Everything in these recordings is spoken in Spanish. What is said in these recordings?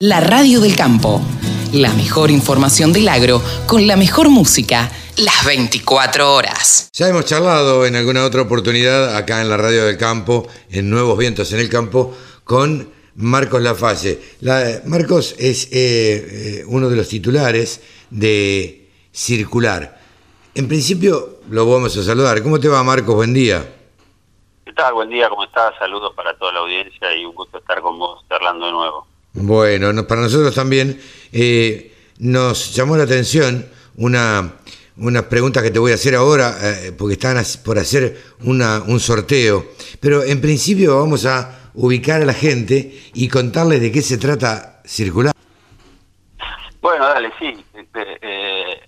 La radio del campo. La mejor información del agro con la mejor música las 24 horas. Ya hemos charlado en alguna otra oportunidad acá en la radio del campo, en Nuevos Vientos en el Campo, con Marcos Lafalle. La, Marcos es eh, eh, uno de los titulares de Circular. En principio lo vamos a saludar. ¿Cómo te va Marcos? Buen día. ¿Qué tal? Buen día, ¿cómo estás? Saludos para toda la audiencia y un gusto estar con vos charlando de nuevo. Bueno, para nosotros también eh, nos llamó la atención una, unas preguntas que te voy a hacer ahora, eh, porque están por hacer una, un sorteo. Pero en principio vamos a ubicar a la gente y contarles de qué se trata Circular. Bueno, dale, sí. Este, eh,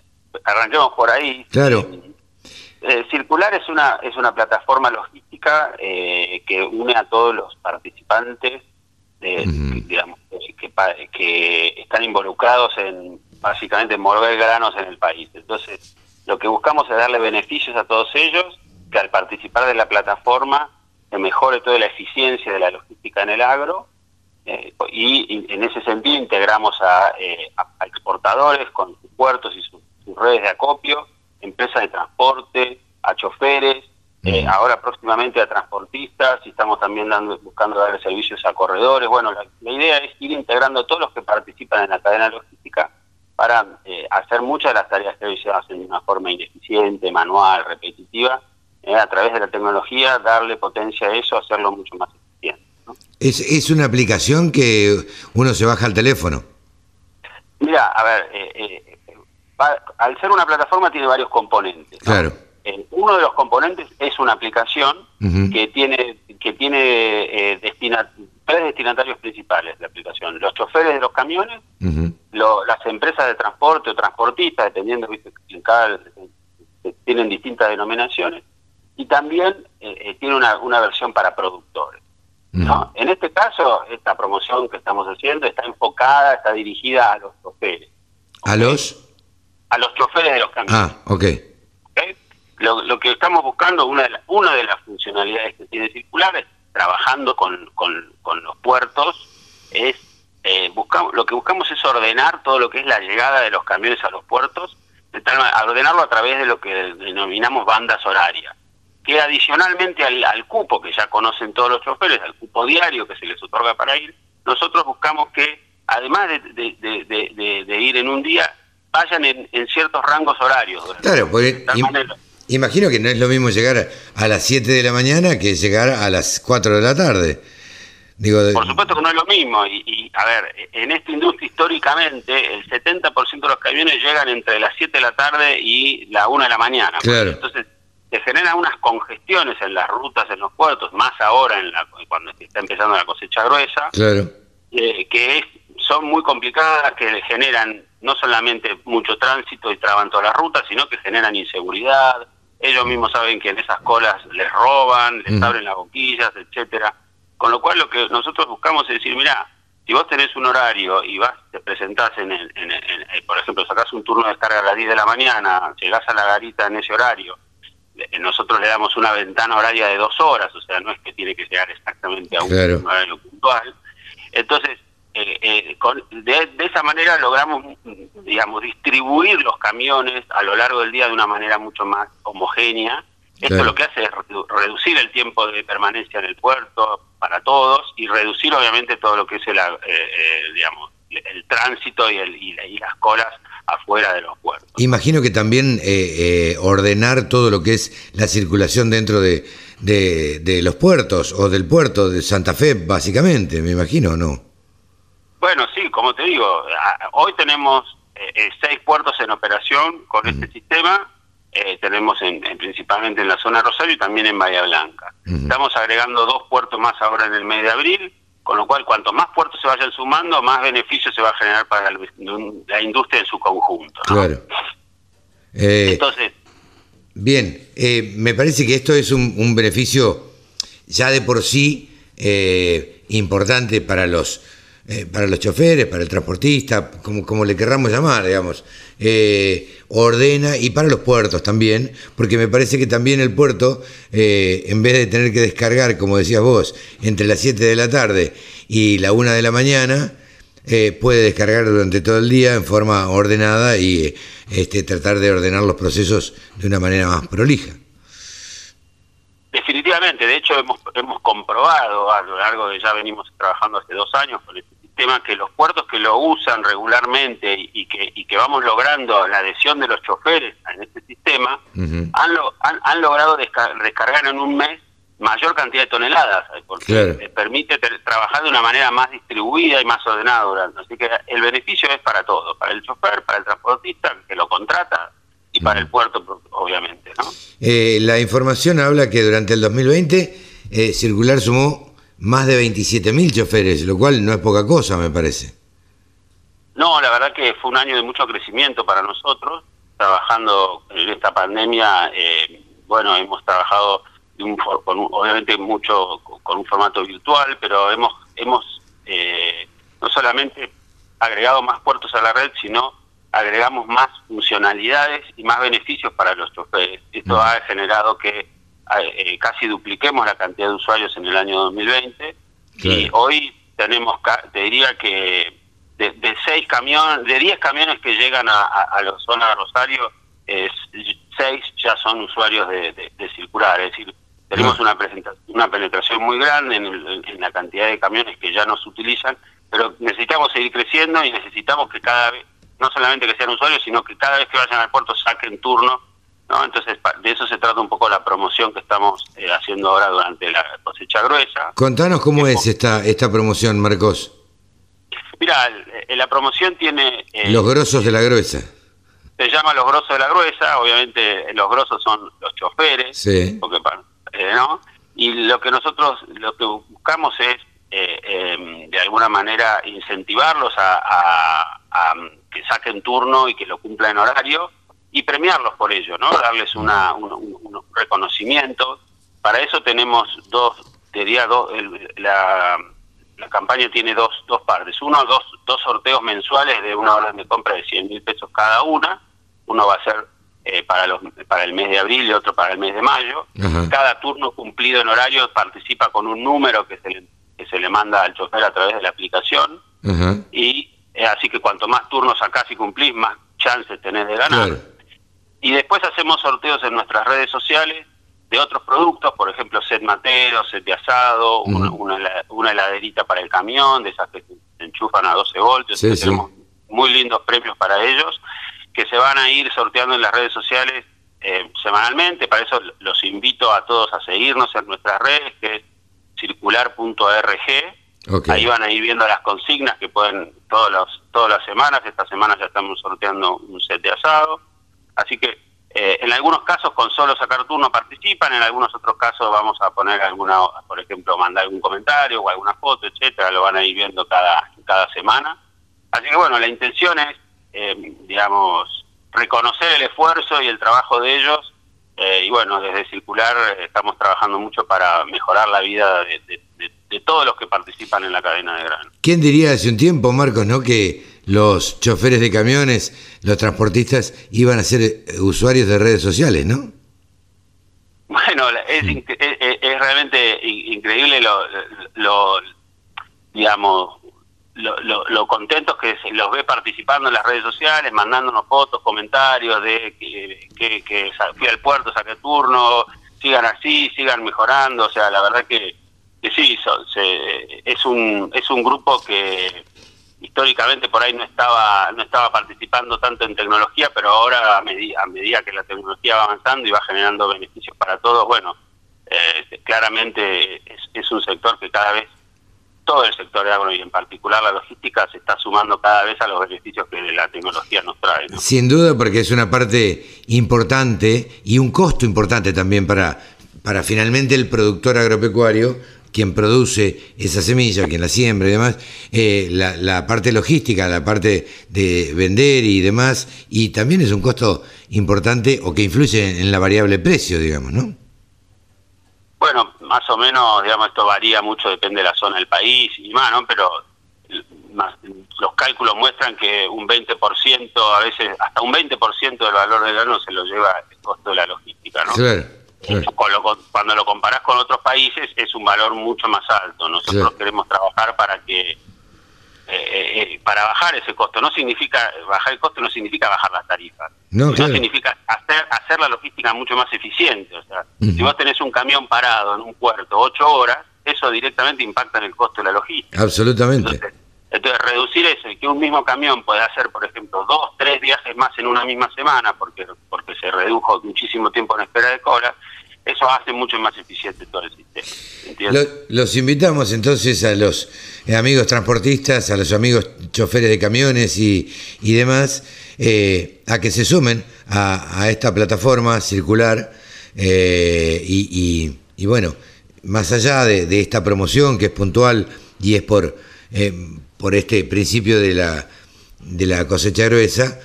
arranquemos por ahí. Claro. Circular es una, es una plataforma logística que une a todos los participantes digamos, que, están involucrados en básicamente mover granos en el país. Entonces, lo que buscamos es darle beneficios a todos ellos, que al participar de la plataforma se mejore toda la eficiencia de la logística en el agro, eh, y, en ese sentido integramos a, eh, exportadores con sus puertos y sus redes de acopio, empresas de transporte, a choferes, eh, ahora próximamente a transportistas y estamos también dando, buscando darle servicios a corredores. Bueno, la, idea es ir integrando a todos los que participan en la cadena logística para eh, hacer muchas de las tareas que hoy se hacen de una forma ineficiente, manual, repetitiva, eh, a través de la tecnología, darle potencia a eso, hacerlo mucho más eficiente. Es, es una aplicación que uno se baja al teléfono. Mira, a ver, al ser una plataforma tiene varios componentes. Claro uno de los componentes es una aplicación que tiene que tiene eh, tres destinatarios principales de la aplicación los choferes de los camiones las empresas de transporte o transportistas dependiendo ¿viste? en cada eh, tienen distintas denominaciones y también eh, tiene una, una, versión para productores en este caso esta promoción que estamos haciendo está enfocada está dirigida a los choferes. A los a los choferes de los camiones. Ah okay lo, que estamos buscando, una de, una de las funcionalidades que tiene Circular, es, trabajando con, con, los puertos, es eh, buscamos, lo que buscamos es ordenar todo lo que es la llegada de los camiones a los puertos, ordenarlo a través de lo que denominamos bandas horarias, que adicionalmente al, cupo que ya conocen todos los choferes, al cupo diario que se les otorga para ir, nosotros buscamos que, además de, ir en un día, vayan en, ciertos rangos horarios. Claro, porque Imagino que no es lo mismo llegar a las 7 de la mañana que llegar a las 4 de la tarde. Digo, Por supuesto que no es lo mismo. Y, a ver, en esta industria históricamente el 70% de los camiones llegan entre las 7 de la tarde y la 1 de la mañana. Claro. Entonces se generan unas congestiones en las rutas, en los puertos, más ahora en la, cuando está empezando la cosecha gruesa, claro. Eh, que es, son muy complicadas, que generan no solamente mucho tránsito y traban todas las rutas, sino que generan inseguridad, ellos mismos saben que en esas colas les roban, les abren las boquillas, etcétera. Con lo cual lo que nosotros buscamos es decir, mira, si vos tenés un horario y vas, te presentás en, el, en, eh, por ejemplo, sacás un turno de descarga a las 10 de la mañana, llegás a la garita en ese horario, eh, nosotros le damos una ventana horaria de dos horas, o sea, no es que tiene que llegar exactamente a un horario puntual. Entonces, eh, eh, con, de, esa manera logramos, digamos, distribuir los camiones a lo largo del día de una manera mucho más homogénea. Esto lo que hace es reducir el tiempo de permanencia en el puerto para todos y reducir obviamente todo lo que es el, eh, digamos, el tránsito y, el, y, las colas afuera de los puertos. Imagino que también ordenar todo lo que es la circulación dentro de, de, de los puertos o del puerto de Santa Fe, básicamente, me imagino, ¿no? Bueno, sí, como te digo, hoy tenemos eh, eh, seis puertos en operación con este sistema. Eh, tenemos en, principalmente en la zona Rosario y también en Bahía Blanca. Estamos agregando dos puertos más ahora en el mes de abril, con lo cual cuanto más puertos se vayan sumando, más beneficio se va a generar para la, industria en su conjunto. Claro. Entonces... Bien, me parece que esto es un, un beneficio ya de por sí importante para los eh, para los choferes, para el transportista, como, como le querramos llamar, digamos, eh, ordena y para los puertos también, porque me parece que también el puerto, eh, en vez de tener que descargar, como decías vos, entre las 7 de la tarde y la 1 de la mañana, eh, puede descargar durante todo el día en forma ordenada y este, tratar de ordenar los procesos de una manera más prolija. Definitivamente, de hecho hemos, hemos comprobado a lo largo de ya venimos trabajando hace dos años con este sistema que los puertos que lo usan regularmente y, que, y que vamos logrando la adhesión de los choferes en este sistema han, han, han, logrado descargar en un mes mayor cantidad de toneladas, eh, porque permite trabajar de una manera más distribuida y más ordenada durante. Así que el beneficio es para todos, para el chofer, para el transportista que lo contrata y para el puerto, obviamente. ¿no? Eh, la información habla que durante el 2020 eh, Circular sumó más de 27.000 choferes, lo cual no es poca cosa, me parece. No, la verdad que fue un año de mucho crecimiento para nosotros, trabajando en esta pandemia, bueno, hemos trabajado con obviamente mucho con un formato virtual, pero hemos hemos eh, no solamente agregado más puertos a la red, sino agregamos más funcionalidades y más beneficios para los choferes. Esto mm. ha generado que eh, casi dupliquemos la cantidad de usuarios en el año 2020 y hoy tenemos, te diría que de, seis camiones, de 10 camiones que llegan a, a, la zona de Rosario, es, seis ya son usuarios de, de circular, es decir, tenemos una, una penetración muy grande en, la cantidad de camiones que ya no se utilizan, pero necesitamos seguir creciendo y necesitamos que cada vez, no solamente que sean usuarios, sino que cada vez que vayan al puerto saquen turno. ¿no? Entonces, de eso se trata un poco la promoción que estamos eh, haciendo ahora durante la cosecha gruesa. Contanos cómo es esta, esta promoción, Marcos. Mira, la promoción tiene... Eh, los grosos de la gruesa se llama los grosos de la gruesa, obviamente los grosos son los choferes, sí. porque eh, ¿no? Y lo que nosotros lo que buscamos es, eh, em, de alguna manera, incentivarlos a, que saquen turno y que lo cumplan en horario y premiarlos por ello, ¿no? Darles una, un, reconocimiento. Para eso tenemos dos, diría dos, la, la campaña tiene dos, dos partes. Uno, dos, dos sorteos mensuales de una orden de compra de 100 mil pesos cada una. Uno va a ser eh, para, los, para el mes de abril y otro para el mes de mayo. Cada turno cumplido en horario participa con un número que se le, que se le manda al chofer a través de la aplicación. Y eh, así que cuanto más turnos sacás y cumplís, más chances tenés de ganar. Y después hacemos sorteos en nuestras redes sociales de otros productos, por ejemplo, set matero, set de asado, una, heladerita para el camión, de esas que se enchufan a 12 voltios. tenemos muy lindos premios para ellos que se van a ir sorteando en las redes sociales eh, semanalmente. Para eso los invito a todos a seguirnos en nuestras redes, que es circular.org. Ahí van a ir viendo las consignas que pueden todos los, todas las semanas. Esta semana ya estamos sorteando un set de asado. Así que eh, en algunos casos con solo sacar turno participan, en algunos otros casos vamos a poner alguna, por ejemplo, mandar algún comentario o alguna foto, etcétera, lo van a ir viendo cada, cada semana. Así que bueno, la intención es eh, digamos, reconocer el esfuerzo y el trabajo de ellos. Eh, y bueno, desde Circular eh, estamos trabajando mucho para mejorar la vida de, todos los que participan en la cadena de grano. ¿Quién diría hace un tiempo, Marcos, no que los choferes de camiones, los transportistas, iban a ser usuarios de redes sociales, no? Bueno, es, es, realmente increíble lo, lo, digamos, lo, lo, contentos que se los ve participando en las redes sociales, mandándonos fotos, comentarios de que, que, que fui al puerto, saqué turno, sigan así, sigan mejorando, o sea, la verdad que, sí, se, es un es un grupo que históricamente por ahí no estaba no estaba participando tanto en tecnología, pero ahora a medida, a medida que la tecnología va avanzando y va generando beneficios para todos, bueno, eh, claramente es, es un sector que cada vez todo el sector agro y en particular la logística se está sumando cada vez a los beneficios que la tecnología nos trae. Sin duda, porque es una parte importante y un costo importante también para, para finalmente el productor agropecuario quien produce esa semilla, quien la siembra y demás, eh, la, parte logística, la parte de vender y demás, y también es un costo importante o que influye en la variable precio, digamos, ¿no? Bueno, más o menos, digamos, esto varía mucho, depende de la zona del país y más, ¿no? Pero los cálculos muestran que un 20%, a veces hasta un 20% del valor del grano se lo lleva el costo de la logística, ¿no? Cuando lo comparás con otros países es un valor mucho más alto. Nosotros queremos trabajar para que eh, eh, para bajar ese costo. No significa, bajar el costo no significa bajar las tarifas. No, significa hacer, hacer la logística mucho más eficiente. O sea, si vos tenés un camión parado en un puerto ocho horas, eso directamente impacta en el costo de la logística. Absolutamente. Entonces, reducir eso y que un mismo camión pueda hacer, por ejemplo, dos, tres viajes más en una misma semana, porque, porque se redujo muchísimo tiempo en espera de cola, eso hace mucho más eficiente todo el sistema. Los invitamos entonces a los eh, amigos transportistas, a los amigos choferes de camiones y, demás, eh, a que se sumen a, esta plataforma circular eh, y, bueno, más allá de, esta promoción que es puntual y es por, por este principio de la, de la cosecha gruesa,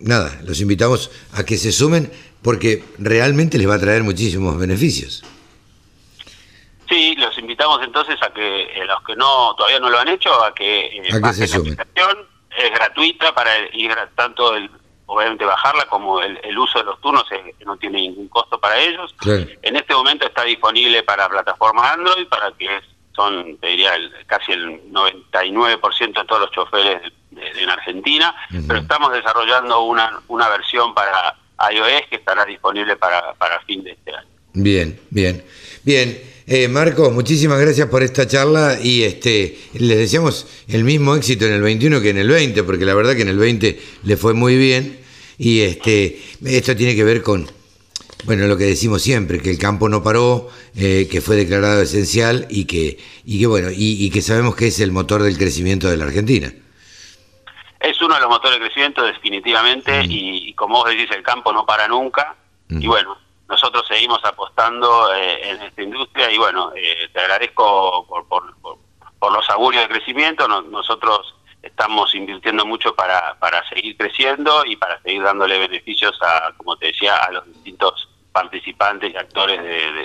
nada, los invitamos a que se sumen porque realmente les va a traer muchísimos beneficios. Sí, los invitamos entonces a que eh, los que no todavía no lo han hecho, a que, eh, a que se sumen. La aplicación es gratuita para ir tanto el obviamente bajarla como el, uso de los turnos no tiene ningún costo para ellos. En este momento está disponible para plataformas Android, para que son, te diría, casi el 99% de todos los choferes en Argentina, pero estamos desarrollando una, una versión para iOS que estará disponible para, para fin de este año. Bien, bien. Bien, eh, Marco, muchísimas gracias por esta charla y este les deseamos el mismo éxito en el 21 que en el 20, porque la verdad que en el 20 le fue muy bien y este esto tiene que ver con bueno lo que decimos siempre, que el campo no paró, eh, que fue declarado esencial y que y que bueno y que sabemos que es el motor del crecimiento de la Argentina. Es uno de los motores de crecimiento definitivamente y, como vos decís, el campo no para nunca. Y bueno, nosotros seguimos apostando eh, en esta industria y bueno, eh, te agradezco por, por, los augurios de crecimiento. nosotros estamos invirtiendo mucho para, para seguir creciendo y para seguir dándole beneficios a, como te decía, a los distintos participantes y actores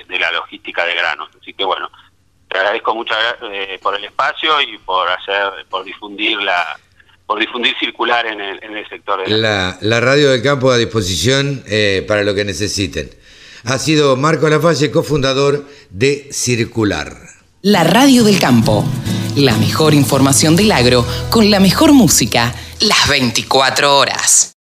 de, la logística de granos. Así que bueno, te agradezco mucho eh, por el espacio y por hacer, por difundir la, por difundir circular en el, en el sector. De la... La, radio del campo a disposición eh, para lo que necesiten. Ha sido Marco Lafalle, cofundador de Circular. La radio del campo. La mejor información del agro con la mejor música las 24 horas.